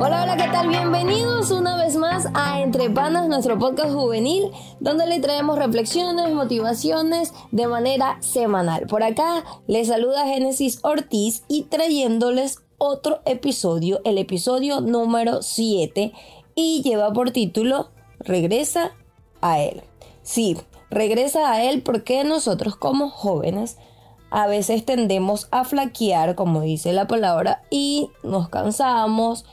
Hola, hola, ¿qué tal? Bienvenidos una vez más a Entre Panas, nuestro podcast juvenil, donde le traemos reflexiones, motivaciones de manera semanal. Por acá les saluda Génesis Ortiz y trayéndoles otro episodio, el episodio número 7, y lleva por título Regresa a Él. Sí, regresa a Él porque nosotros como jóvenes a veces tendemos a flaquear, como dice la palabra, y nos cansamos,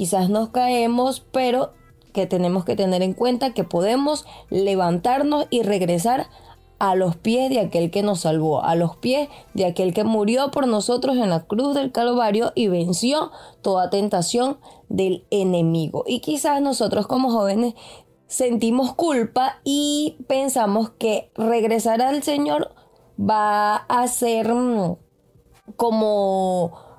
quizás nos caemos, pero que tenemos que tener en cuenta que podemos levantarnos y regresar a los pies de aquel que nos salvó, a los pies de aquel que murió por nosotros en la cruz del Calvario y venció toda tentación del enemigo. Y quizás nosotros como jóvenes sentimos culpa y pensamos que regresar al Señor va a ser mm, como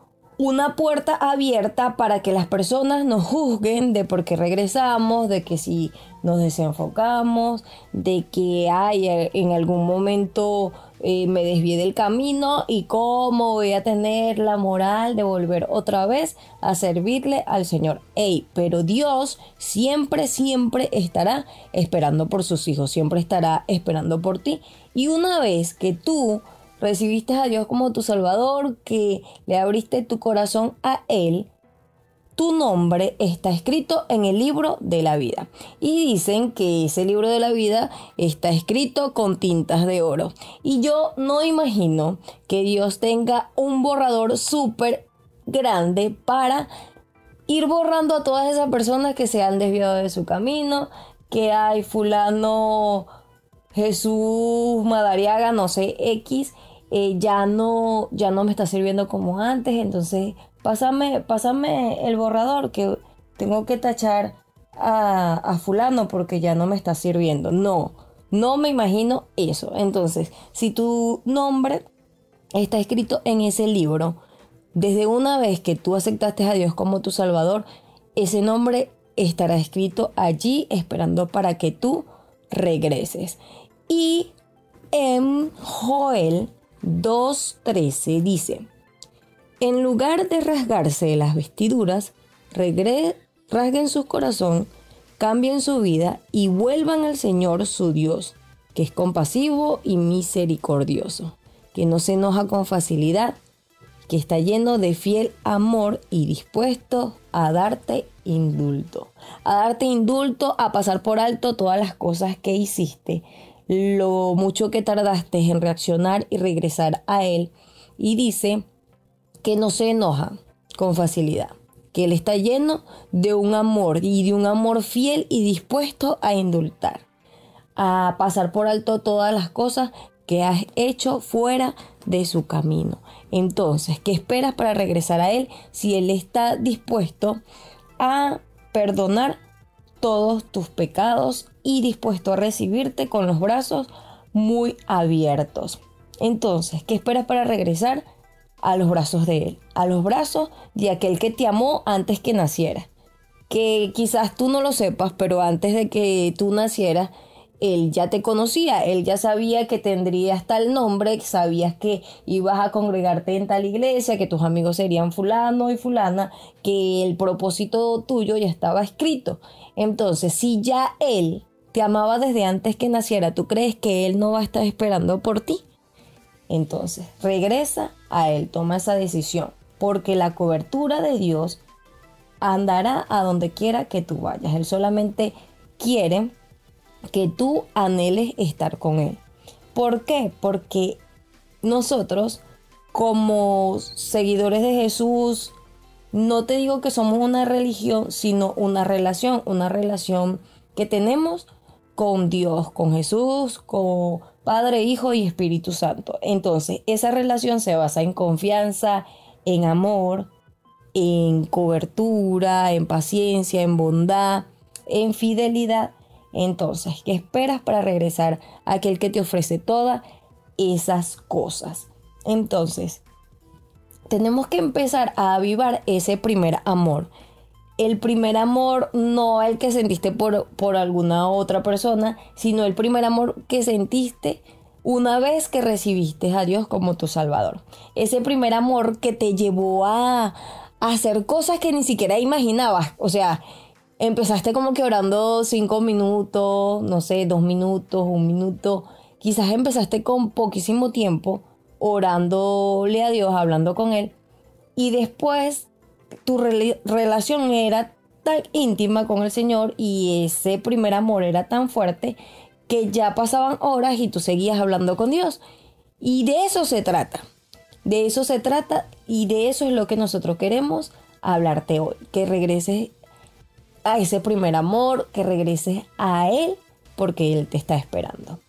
una puerta abierta para que las personas nos juzguen de por qué regresamos, de que si nos desenfocamos, de que hay en algún momento eh, me desvié del camino y cómo voy a tener la moral de volver otra vez a servirle al Señor. Ey, pero Dios siempre, siempre estará esperando por sus hijos, siempre estará esperando por ti. Y una vez que tú recibiste a Dios como tu Salvador, que le abriste tu corazón a Él, tu nombre está escrito en el libro de la vida. Y dicen que ese libro de la vida está escrito con tintas de oro. Y yo no imagino que Dios tenga un borrador súper grande para ir borrando a todas esas personas que se han desviado de su camino, que hay fulano Jesús Madariaga, no sé, X, eh, ya, no, ya no me está sirviendo como antes, entonces pásame, el borrador que tengo que tachar a, a fulano porque ya no me está sirviendo. No, no me imagino eso. Entonces, si tu nombre está escrito en ese libro, desde una vez que tú aceptaste a Dios como tu Salvador, ese nombre estará escrito allí esperando para que tú regreses. Y en Joel 2.13 dice, en lugar de rasgarse las vestiduras, rasguen su corazón, cambien su vida y vuelvan al Señor su Dios, que es compasivo y misericordioso, que no se enoja con facilidad, que está lleno de fiel amor y dispuesto a darte indulto, a darte indulto, a pasar por alto todas las cosas que hiciste lo mucho que tardaste en reaccionar y regresar a Él. Y dice que no se enoja con facilidad, que Él está lleno de un amor y de un amor fiel y dispuesto a indultar, a pasar por alto todas las cosas que has hecho fuera de su camino. Entonces, ¿qué esperas para regresar a Él si Él está dispuesto a perdonar todos tus pecados y dispuesto a recibirte con los brazos muy abiertos. Entonces, ¿qué esperas para regresar? A los brazos de Él, a los brazos de aquel que te amó antes que naciera. Que quizás tú no lo sepas, pero antes de que tú nacieras, él ya te conocía, él ya sabía que tendrías tal nombre, sabías que ibas a congregarte en tal iglesia, que tus amigos serían fulano y fulana, que el propósito tuyo ya estaba escrito. Entonces, si ya él te amaba desde antes que naciera, ¿tú crees que él no va a estar esperando por ti? Entonces, regresa a él, toma esa decisión, porque la cobertura de Dios andará a donde quiera que tú vayas. Él solamente quiere que tú anheles estar con Él. ¿Por qué? Porque nosotros, como seguidores de Jesús, no te digo que somos una religión, sino una relación, una relación que tenemos con Dios, con Jesús, con Padre, Hijo y Espíritu Santo. Entonces, esa relación se basa en confianza, en amor, en cobertura, en paciencia, en bondad, en fidelidad entonces, ¿qué esperas para regresar a aquel que te ofrece todas esas cosas? Entonces, tenemos que empezar a avivar ese primer amor. El primer amor no el que sentiste por, por alguna otra persona, sino el primer amor que sentiste una vez que recibiste a Dios como tu Salvador. Ese primer amor que te llevó a, hacer cosas que ni siquiera imaginabas. O sea, empezaste como que orando cinco minutos, no sé, dos minutos, un minuto. Quizás empezaste con poquísimo tiempo orándole a Dios, hablando con Él. Y después tu relación era tan íntima con el Señor y ese primer amor era tan fuerte que ya pasaban horas y tú seguías hablando con Dios. Y de eso se trata. De eso se trata y de eso es lo que nosotros queremos hablarte hoy. Que regreses a ese primer amor, que regreses a Él porque Él te está esperando.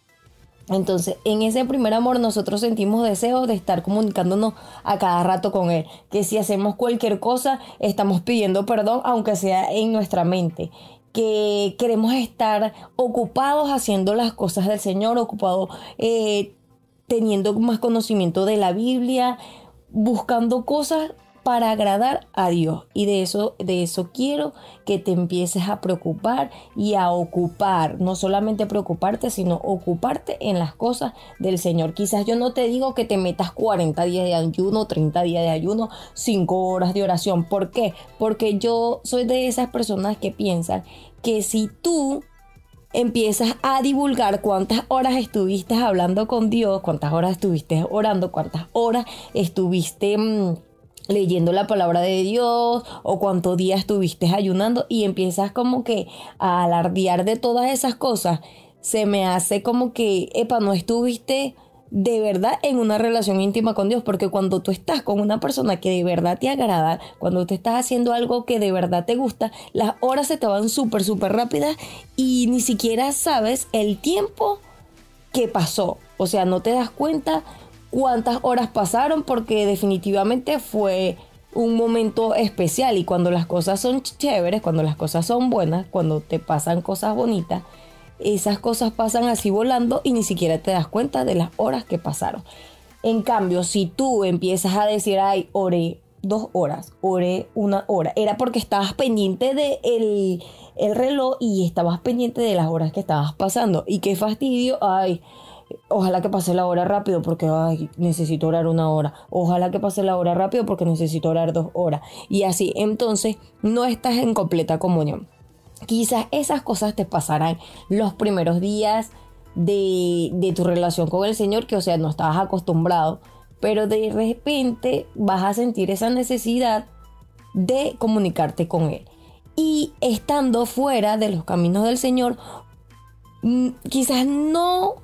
Entonces, en ese primer amor nosotros sentimos deseo de estar comunicándonos a cada rato con Él. Que si hacemos cualquier cosa, estamos pidiendo perdón, aunque sea en nuestra mente. Que queremos estar ocupados haciendo las cosas del Señor, ocupados eh, teniendo más conocimiento de la Biblia, buscando cosas para agradar a Dios. Y de eso, de eso quiero que te empieces a preocupar y a ocupar. No solamente preocuparte, sino ocuparte en las cosas del Señor. Quizás yo no te digo que te metas 40 días de ayuno, 30 días de ayuno, 5 horas de oración. ¿Por qué? Porque yo soy de esas personas que piensan que si tú empiezas a divulgar cuántas horas estuviste hablando con Dios, cuántas horas estuviste orando, cuántas horas estuviste... Mm, leyendo la palabra de Dios o cuántos días estuviste ayunando y empiezas como que a alardear de todas esas cosas, se me hace como que, epa, no estuviste de verdad en una relación íntima con Dios, porque cuando tú estás con una persona que de verdad te agrada, cuando tú estás haciendo algo que de verdad te gusta, las horas se te van súper, súper rápidas y ni siquiera sabes el tiempo que pasó. O sea, no te das cuenta cuántas horas pasaron porque definitivamente fue un momento especial y cuando las cosas son chéveres, cuando las cosas son buenas, cuando te pasan cosas bonitas, esas cosas pasan así volando y ni siquiera te das cuenta de las horas que pasaron. En cambio, si tú empiezas a decir, ay, oré dos horas, oré una hora, era porque estabas pendiente del de el reloj y estabas pendiente de las horas que estabas pasando. Y qué fastidio, ay, Ojalá que pase la hora rápido porque necesito orar una hora. Ojalá que pase la hora rápido porque necesito orar dos horas. Y así, entonces no estás en completa comunión. Quizás esas cosas te pasarán los primeros días de, de tu relación con el Señor, que o sea, no estabas acostumbrado. Pero de repente vas a sentir esa necesidad de comunicarte con Él. Y estando fuera de los caminos del Señor, mm, quizás no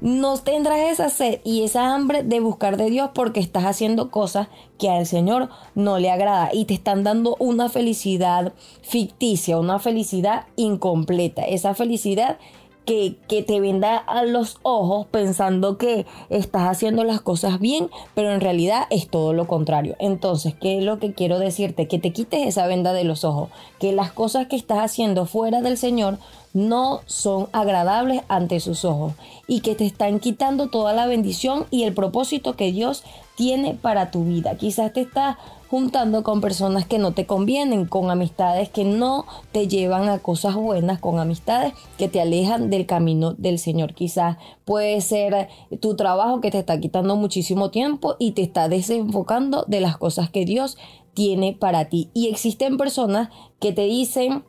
no tendrás esa sed y esa hambre de buscar de Dios porque estás haciendo cosas que al Señor no le agrada y te están dando una felicidad ficticia, una felicidad incompleta, esa felicidad que, que, te venda a los ojos pensando que estás haciendo las cosas bien, pero en realidad es todo lo contrario. Entonces, ¿qué es lo que quiero decirte? Que te quites esa venda de los ojos, que las cosas que estás haciendo fuera del Señor no son agradables ante sus ojos y que te están quitando toda la bendición y el propósito que Dios tiene para tu vida. Quizás te estás juntando con personas que no te convienen, con amistades que no te llevan a cosas buenas, con amistades que te alejan del camino del Señor. Quizás puede ser tu trabajo que te está quitando muchísimo tiempo y te está desenfocando de las cosas que Dios tiene para ti. Y existen personas que te dicen,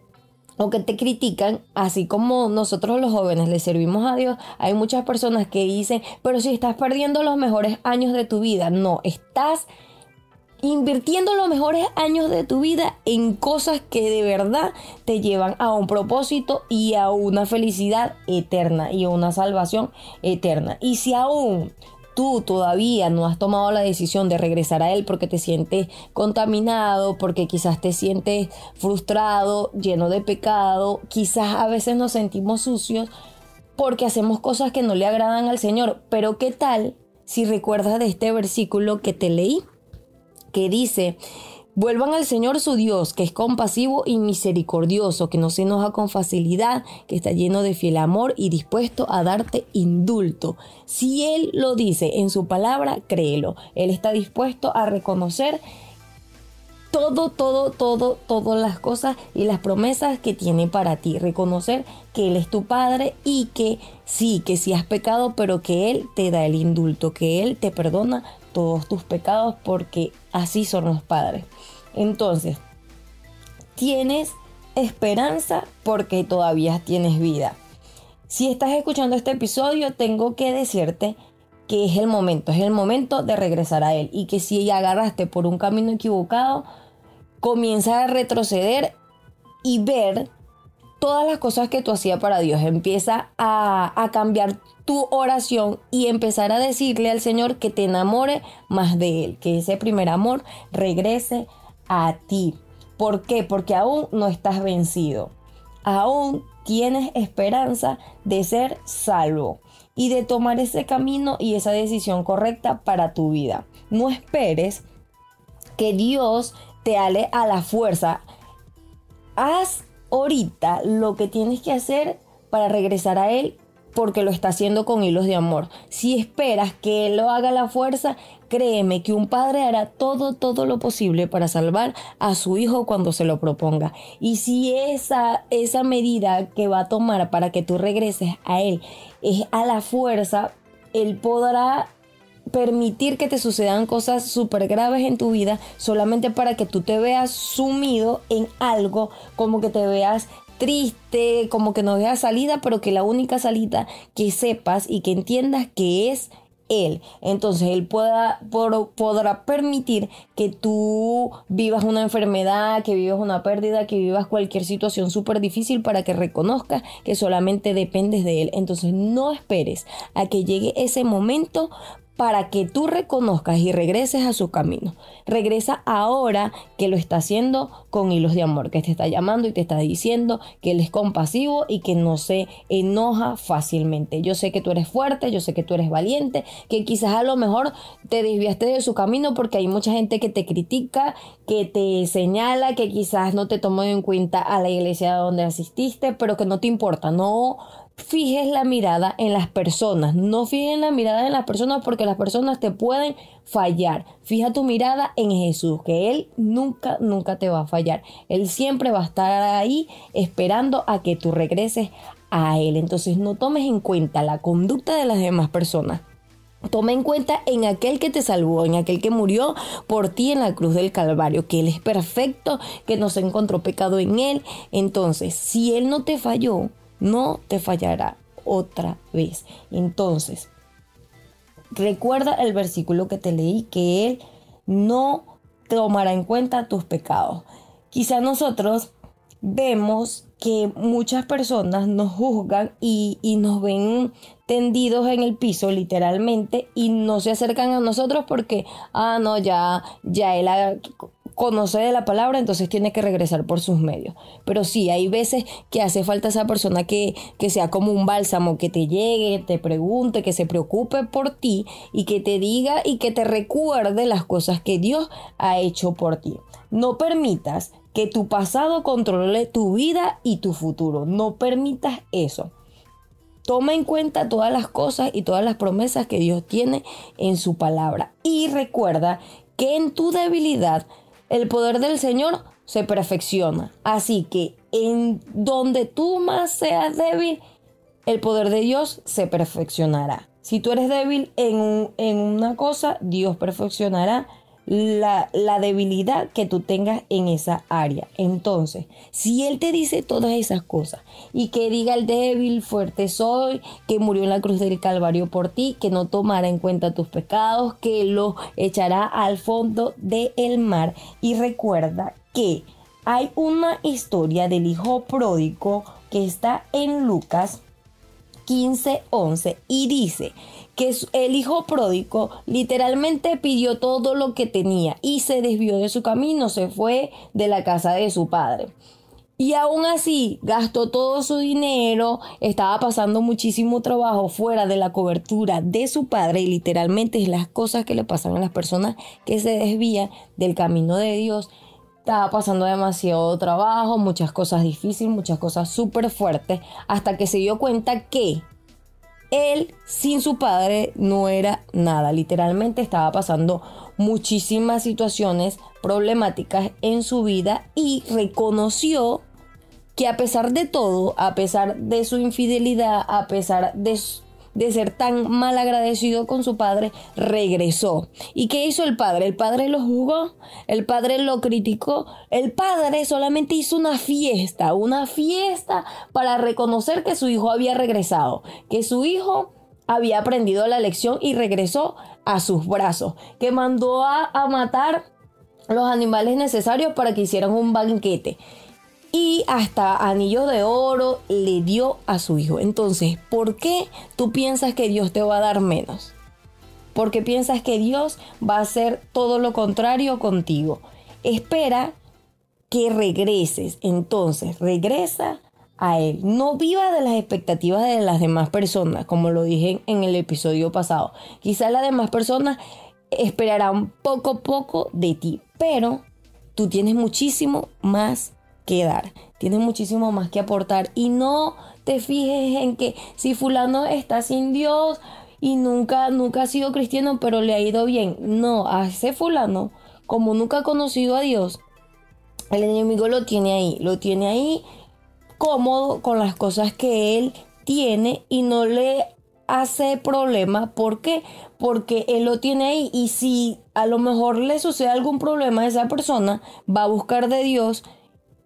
o que te critican, así como nosotros los jóvenes le servimos a Dios, hay muchas personas que dicen, pero si estás perdiendo los mejores años de tu vida, no, estás invirtiendo los mejores años de tu vida en cosas que de verdad te llevan a un propósito y a una felicidad eterna y a una salvación eterna. Y si aún tú todavía no has tomado la decisión de regresar a Él porque te sientes contaminado, porque quizás te sientes frustrado, lleno de pecado, quizás a veces nos sentimos sucios porque hacemos cosas que no le agradan al Señor. Pero ¿qué tal si recuerdas de este versículo que te leí? Que dice, Vuelvan al Señor su Dios, que es compasivo y misericordioso, que no se enoja con facilidad, que está lleno de fiel amor y dispuesto a darte indulto. Si Él lo dice en su palabra, créelo. Él está dispuesto a reconocer todo, todo, todo, todas las cosas y las promesas que tiene para ti. Reconocer que Él es tu Padre y que sí, que sí has pecado, pero que Él te da el indulto, que Él te perdona todos tus pecados porque así son los padres. Entonces, tienes esperanza porque todavía tienes vida. Si estás escuchando este episodio, tengo que decirte que es el momento, es el momento de regresar a Él y que si agarraste por un camino equivocado, comienza a retroceder y ver todas las cosas que tú hacías para Dios. Empieza a, a, cambiar tu oración y empezar a decirle al Señor que te enamore más de Él, que ese primer amor regrese a ti. ¿Por qué? Porque aún no estás vencido. Aún tienes esperanza de ser salvo y de tomar ese camino y esa decisión correcta para tu vida. No esperes que Dios te ale a la fuerza. Haz ahorita lo que tienes que hacer para regresar a Él porque lo está haciendo con hilos de amor. Si esperas que Él lo haga a la fuerza, créeme que un padre hará todo, todo lo posible para salvar a su hijo cuando se lo proponga. Y si esa, esa medida que va a tomar para que tú regreses a Él es a la fuerza, Él podrá permitir que te sucedan cosas súper graves en tu vida solamente para que tú te veas sumido en algo, como que te veas triste, como que no veas salida, pero que la única salida que sepas y que entiendas que es él. Entonces Él pueda, podrá permitir que tú vivas una enfermedad, que vivas una pérdida, que vivas cualquier situación súper difícil para que reconozcas que solamente dependes de Él. Entonces no esperes a que llegue ese momento para que tú reconozcas y regreses a su camino. Regresa ahora que lo está haciendo con hilos de amor, que te está llamando y te está diciendo que él es compasivo y que no se enoja fácilmente. Yo sé que tú eres fuerte, yo sé que tú eres valiente, que quizás a lo mejor te desviaste de su camino porque hay mucha gente que te critica, que te señala, que quizás no te tomó en cuenta a la iglesia donde asististe, pero que no te importa, no fijes la mirada en las personas. No fijes la mirada en las personas porque las personas te pueden fallar. Fija tu mirada en Jesús, que Él nunca, nunca te va a fallar. Él siempre va a estar ahí esperando a que tú regreses a Él. Entonces no tomes en cuenta la conducta de las demás personas. Toma en cuenta en aquel que te salvó, en aquel que murió por ti en la cruz del Calvario, que Él es perfecto, que no se encontró pecado en Él. Entonces, si Él no te falló, no te fallará otra vez. Entonces, recuerda el versículo que te leí, que Él no tomará en cuenta tus pecados. Quizá nosotros vemos que muchas personas nos juzgan y, y, nos ven tendidos en el piso literalmente y no se acercan a nosotros porque, ah, no, ya, ya él conoce de la palabra, entonces tiene que regresar por sus medios. Pero sí, hay veces que hace falta esa persona que, que sea como un bálsamo, que te llegue, te pregunte, que se preocupe por ti y que te diga y que te recuerde las cosas que Dios ha hecho por ti. No permitas que tu pasado controle tu vida y tu futuro. No permitas eso. Toma en cuenta todas las cosas y todas las promesas que Dios tiene en su palabra. Y recuerda que en tu debilidad el poder del Señor se perfecciona. Así que en donde tú más seas débil, el poder de Dios se perfeccionará. Si tú eres débil en, en una cosa, Dios perfeccionará la, debilidad que tú tengas en esa área. Entonces, si Él te dice todas esas cosas y que diga el débil, fuerte soy, que murió en la cruz del Calvario por ti, que no tomará en cuenta tus pecados, que lo echará al fondo del mar. Y recuerda que hay una historia del hijo pródigo que está en Lucas 15, 11 y dice que el hijo pródigo literalmente pidió todo lo que tenía y se desvió de su camino, se fue de la casa de su padre. Y aún así gastó todo su dinero, estaba pasando muchísimo trabajo fuera de la cobertura de su padre y literalmente es las cosas que le pasan a las personas que se desvían del camino de Dios. Estaba pasando demasiado trabajo, muchas cosas difíciles, muchas cosas súper fuertes, hasta que se dio cuenta que él sin su padre no era nada. Literalmente estaba pasando muchísimas situaciones problemáticas en su vida y reconoció que a pesar de todo, a pesar de su infidelidad, a pesar de, de ser tan mal agradecido con su padre, regresó. ¿Y qué hizo el padre? El padre lo juzgó, el padre lo criticó, el padre solamente hizo una fiesta, una fiesta para reconocer que su hijo había regresado, que su hijo había aprendido la lección y regresó a sus brazos, que mandó a, a matar los animales necesarios para que hicieran un banquete y hasta anillo de oro le dio a su hijo. Entonces, ¿por qué tú piensas que Dios te va a dar menos? Porque piensas que Dios va a hacer todo lo contrario contigo. Espera que regreses. Entonces, regresa a Él. No viva de las expectativas de las demás personas, como lo dije en el episodio pasado. Quizás las demás personas esperarán poco poco de ti, pero tú tienes muchísimo más que dar, tienes muchísimo más que aportar y no te fijes en que si fulano está sin Dios y nunca, nunca ha sido cristiano, pero le ha ido bien. No, a ese fulano, como nunca ha conocido a Dios, el enemigo lo tiene ahí, lo tiene ahí cómodo con las cosas que él tiene y no le hace problema. ¿Por qué? Porque él lo tiene ahí y si a lo mejor le sucede algún problema a esa persona, va a buscar de Dios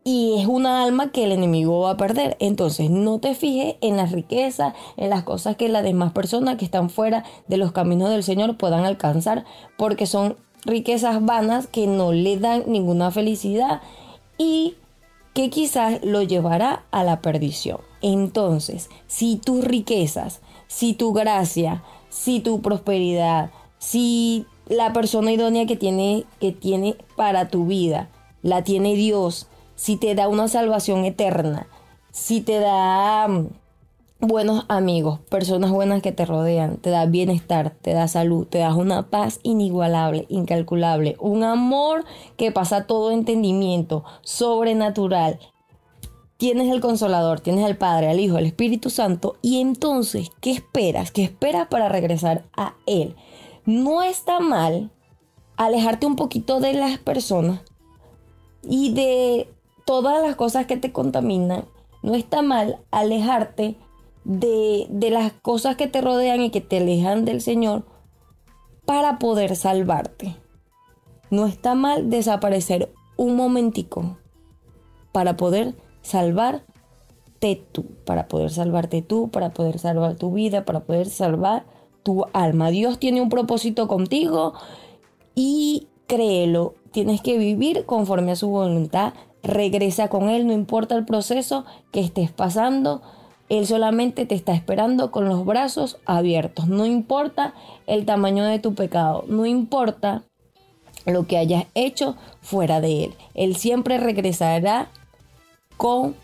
y es una alma que el enemigo va a perder. Entonces, no te fijes en las riquezas, en las cosas que las demás personas que están fuera de los caminos del Señor puedan alcanzar, porque son riquezas vanas que no le dan ninguna felicidad y que quizás lo llevará a la perdición. Entonces, si tus riquezas, si tu gracia, si tu prosperidad, si la persona idónea que tiene, que tiene para tu vida, la tiene Dios, si te da una salvación eterna, si te da mm, buenos amigos, personas buenas que te rodean, te da bienestar, te da salud, te da una paz inigualable, incalculable, un amor que pasa todo entendimiento, sobrenatural. Tienes el consolador, tienes al Padre, al Hijo, al Espíritu Santo y entonces, ¿qué esperas? ¿Qué esperas para regresar a Él? No está mal alejarte un poquito de las personas y de todas las cosas que te contaminan, no está mal alejarte de, de las cosas que te rodean y que te alejan del Señor para poder salvarte. No está mal desaparecer un momentico para poder salvarte tú, para poder salvarte tú, para poder salvar tu vida, para poder salvar tu alma. Dios tiene un propósito contigo y créelo, tienes que vivir conforme a su voluntad regresa con Él, no importa el proceso que estés pasando, Él solamente te está esperando con los brazos abiertos, no importa el tamaño de tu pecado, no importa lo que hayas hecho fuera de Él, Él siempre regresará con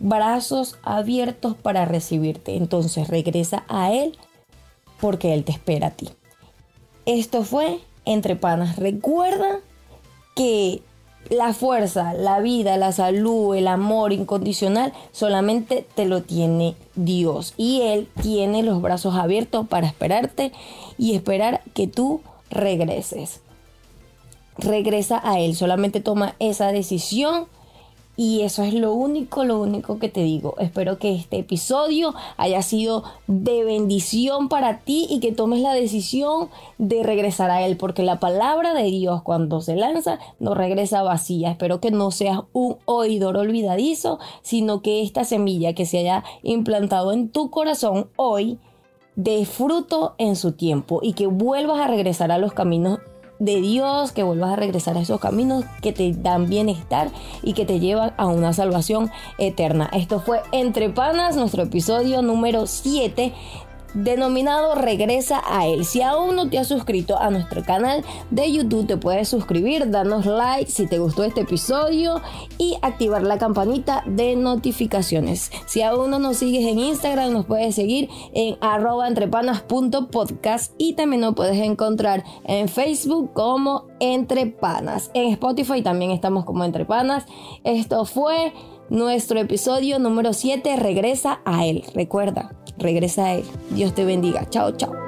brazos abiertos para recibirte, entonces regresa a Él porque Él te espera a ti. Esto fue Entre Panas. Recuerda que la fuerza, la vida, la salud, el amor incondicional, solamente te lo tiene Dios. Y Él tiene los brazos abiertos para esperarte y esperar que tú regreses. Regresa a Él, solamente toma esa decisión y eso es lo único, lo único que te digo. Espero que este episodio haya sido de bendición para ti y que tomes la decisión de regresar a Él, porque la palabra de Dios cuando se lanza no regresa vacía. Espero que no seas un oidor olvidadizo, sino que esta semilla que se haya implantado en tu corazón hoy dé fruto en su tiempo y que vuelvas a regresar a los caminos de Dios, que vuelvas a regresar a esos caminos que te dan bienestar y que te llevan a una salvación eterna. Esto fue Entre Panas, nuestro episodio número 7 denominado Regresa a él. Si aún no te has suscrito a nuestro canal de YouTube, te puedes suscribir, darnos like si te gustó este episodio y activar la campanita de notificaciones. Si aún no nos sigues en Instagram, nos puedes seguir en arroba entrepanas.podcast y también nos puedes encontrar en Facebook como Entrepanas. En Spotify también estamos como Entrepanas. Esto fue nuestro episodio número 7, Regresa a él. Recuerda, regresa a Él. Dios te bendiga. Chao, chao.